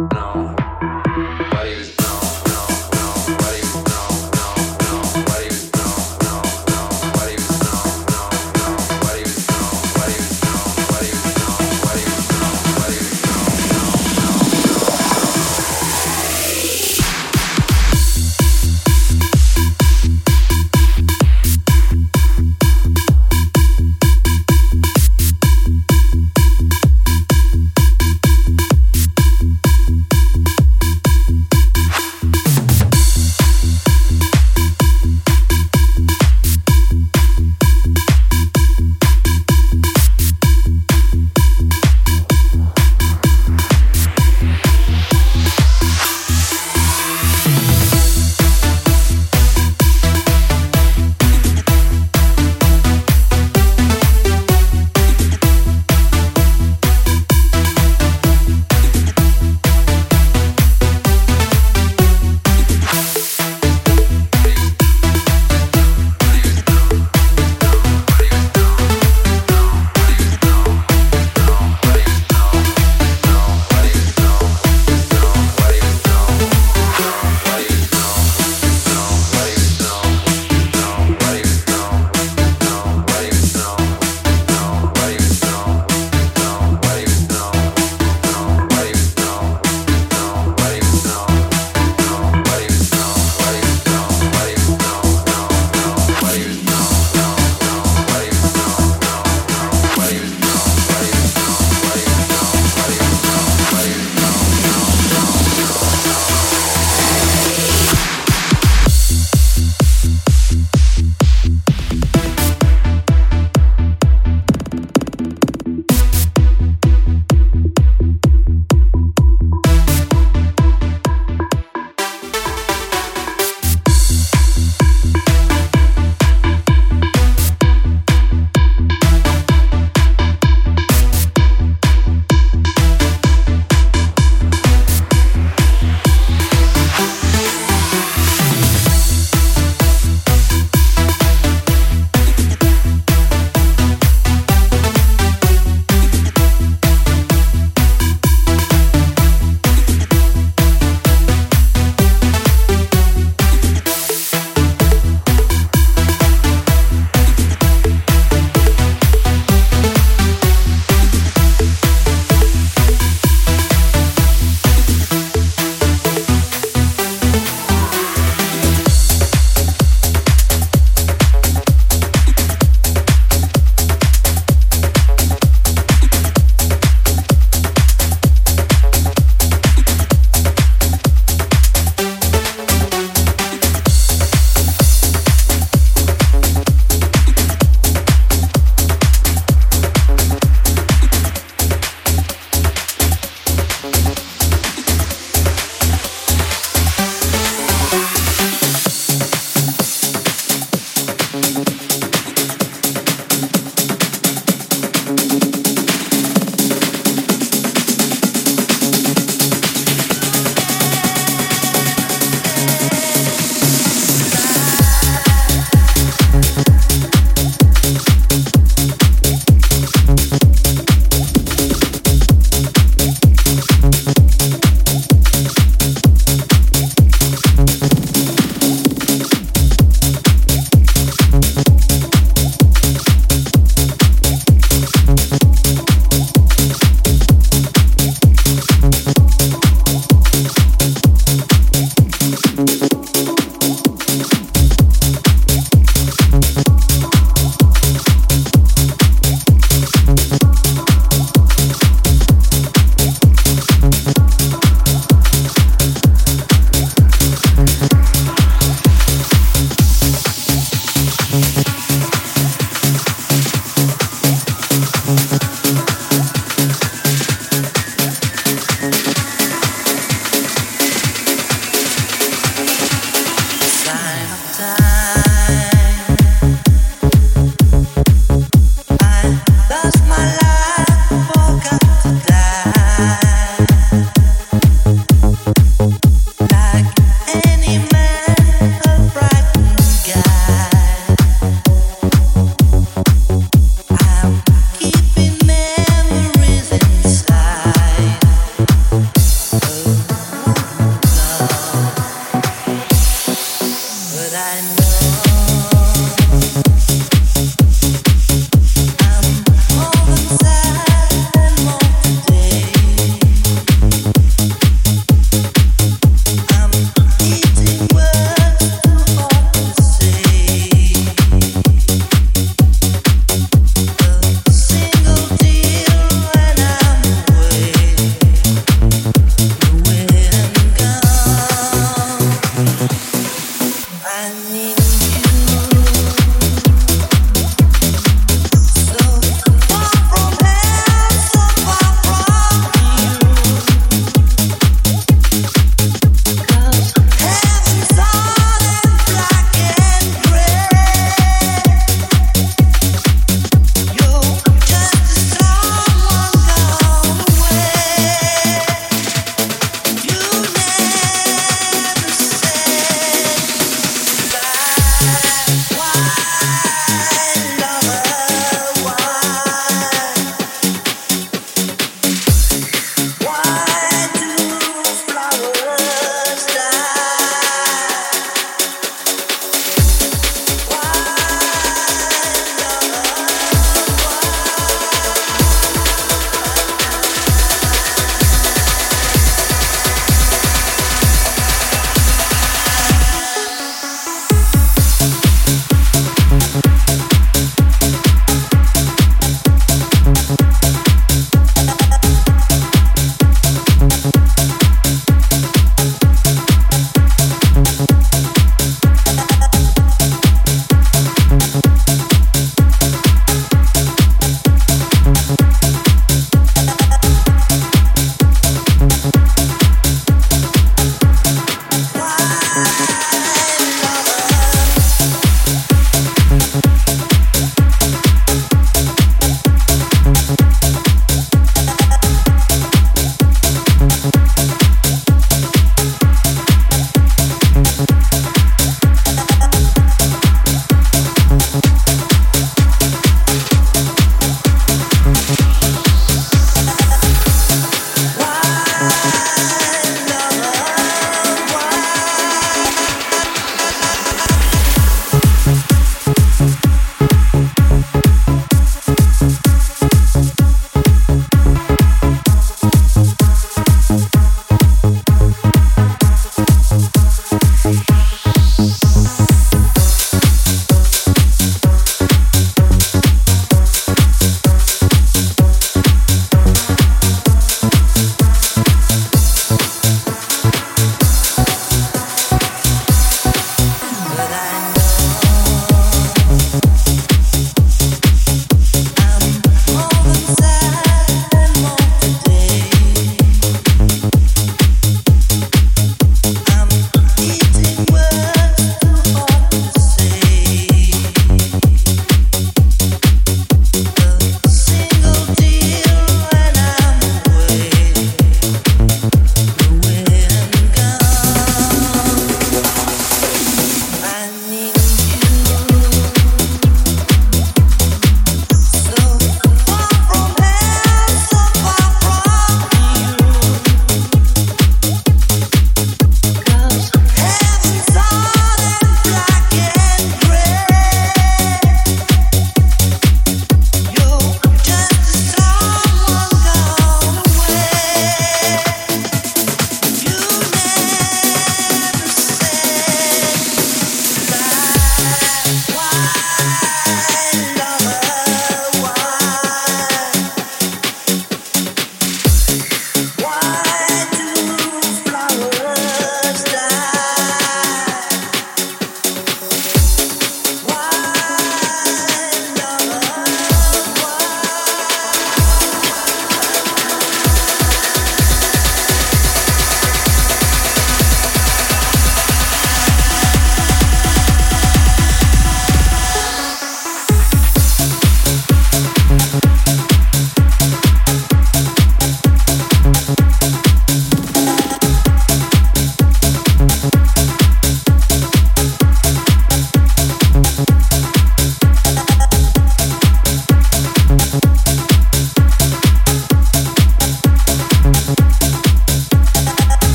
No.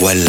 Voilà,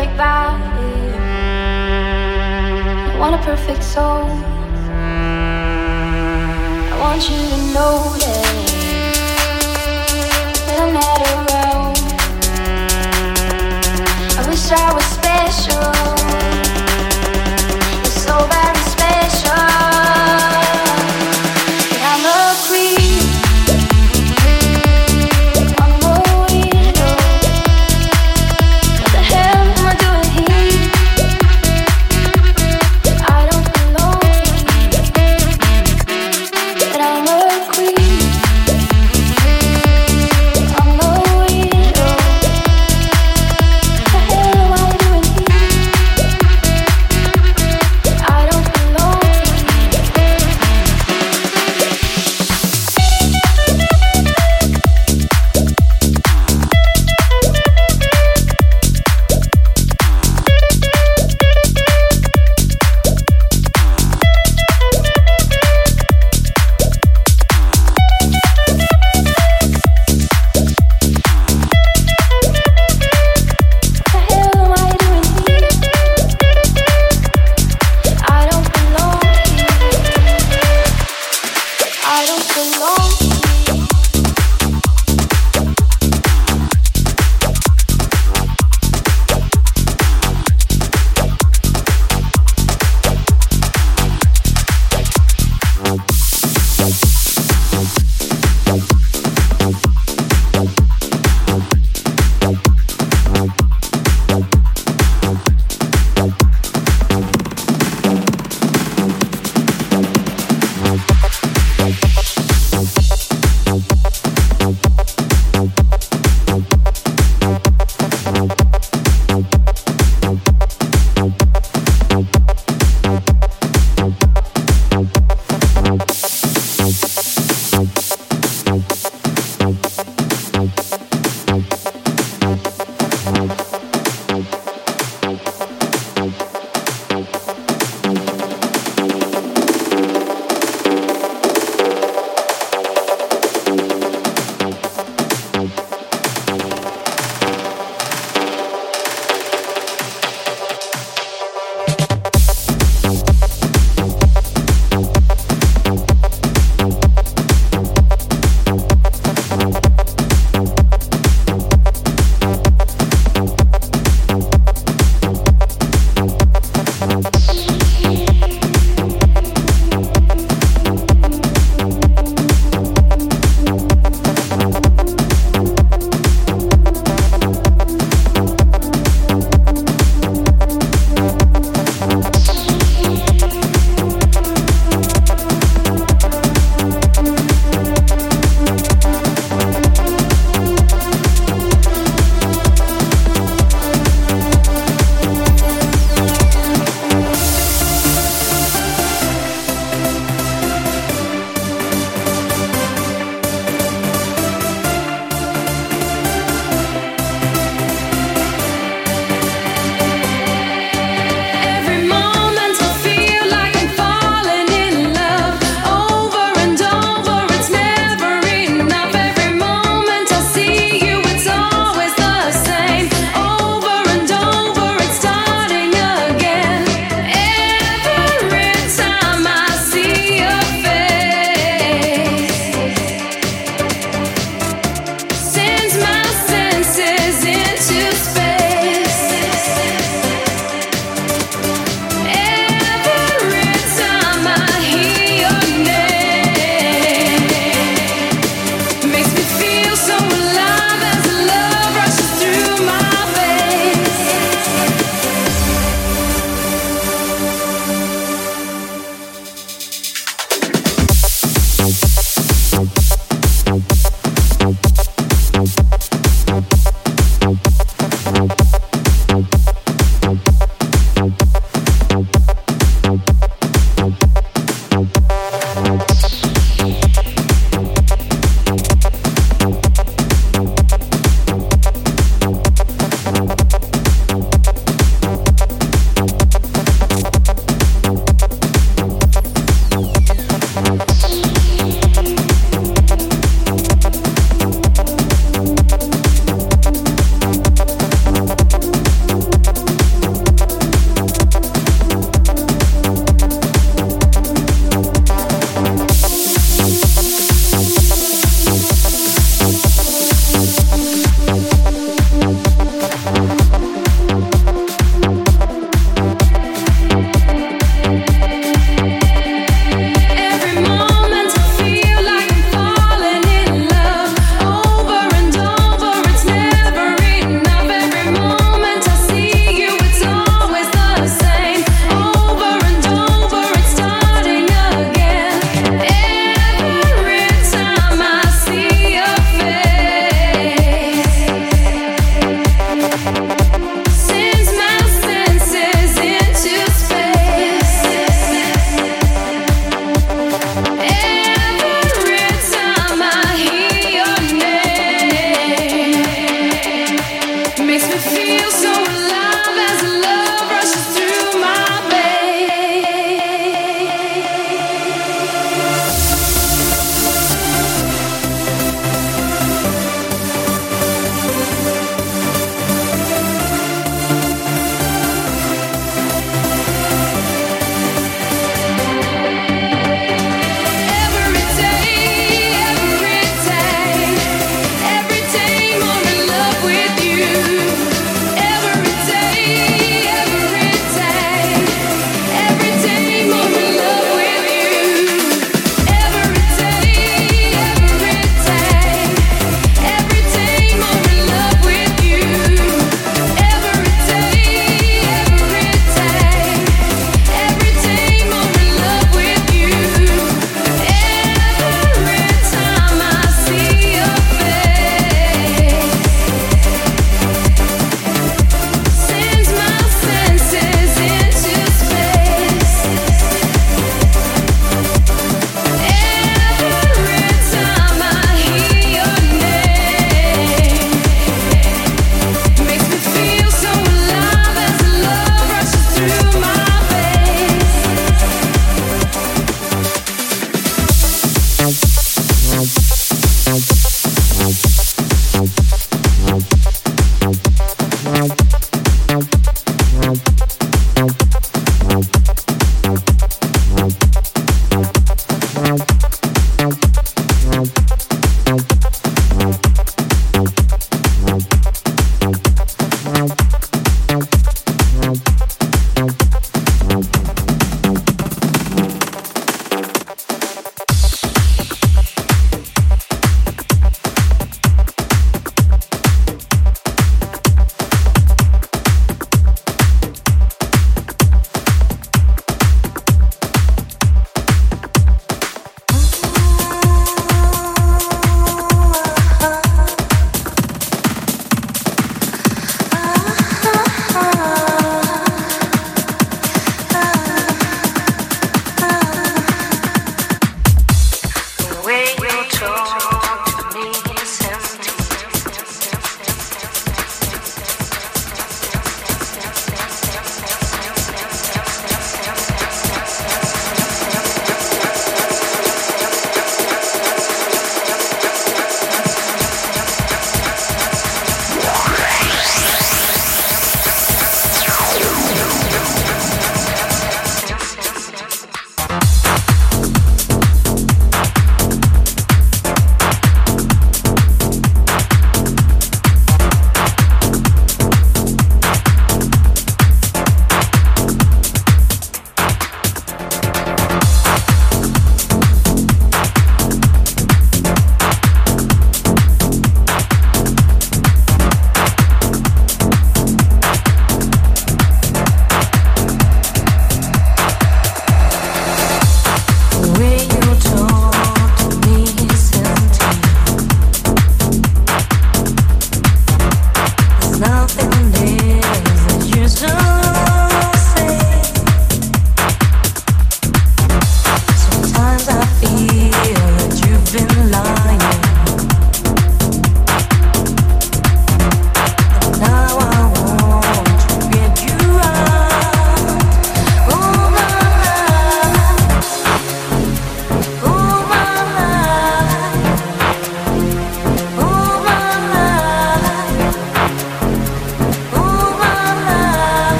perfect body. I want a perfect soul. I want you to know that. show.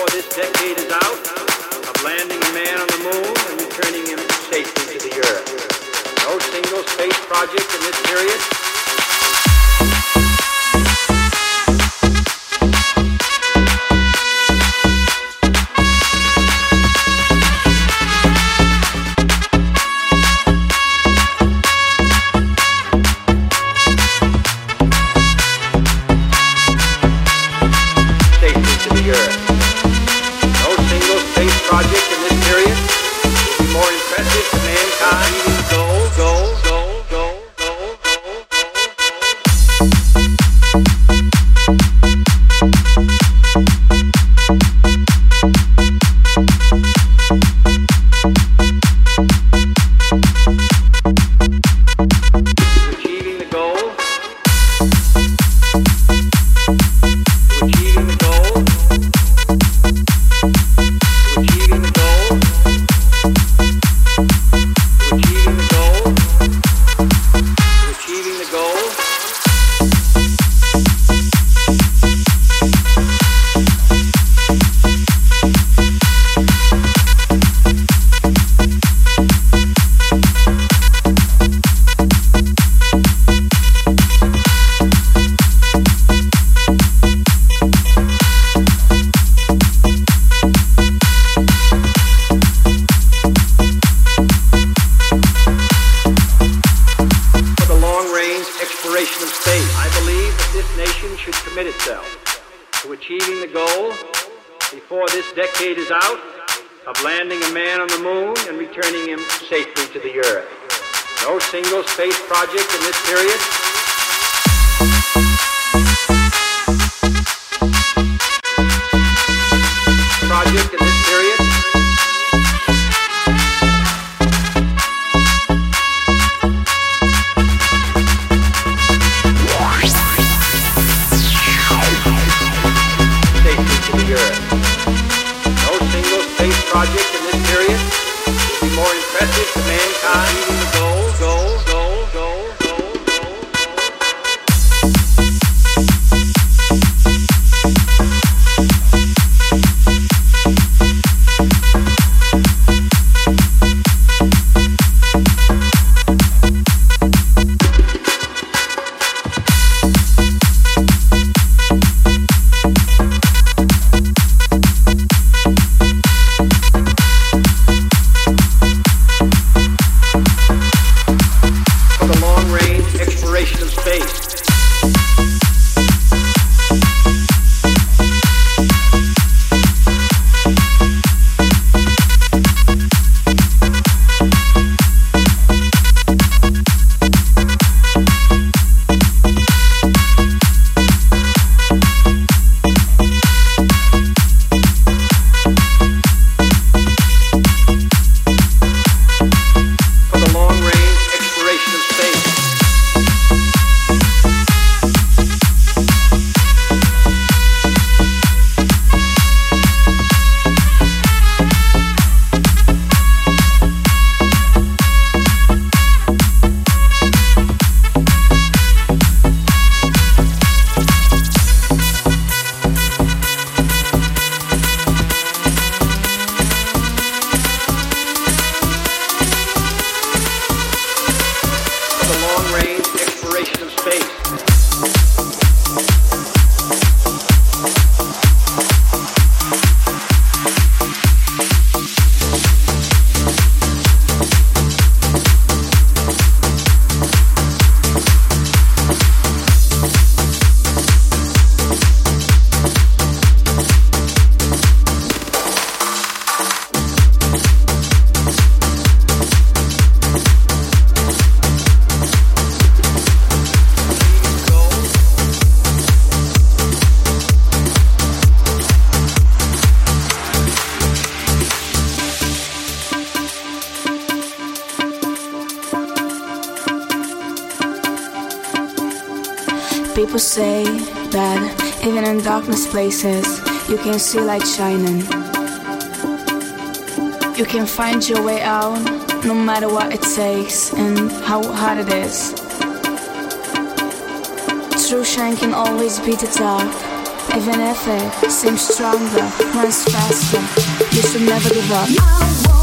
before this decade is out of landing a man on the moon and returning him safely to the earth. No single space project in this period face. darkness places, you can see light shining. You can find your way out, no matter what it takes and how hard it is. True shine can always beat the dark, even if it seems stronger, runs faster. You should never give up.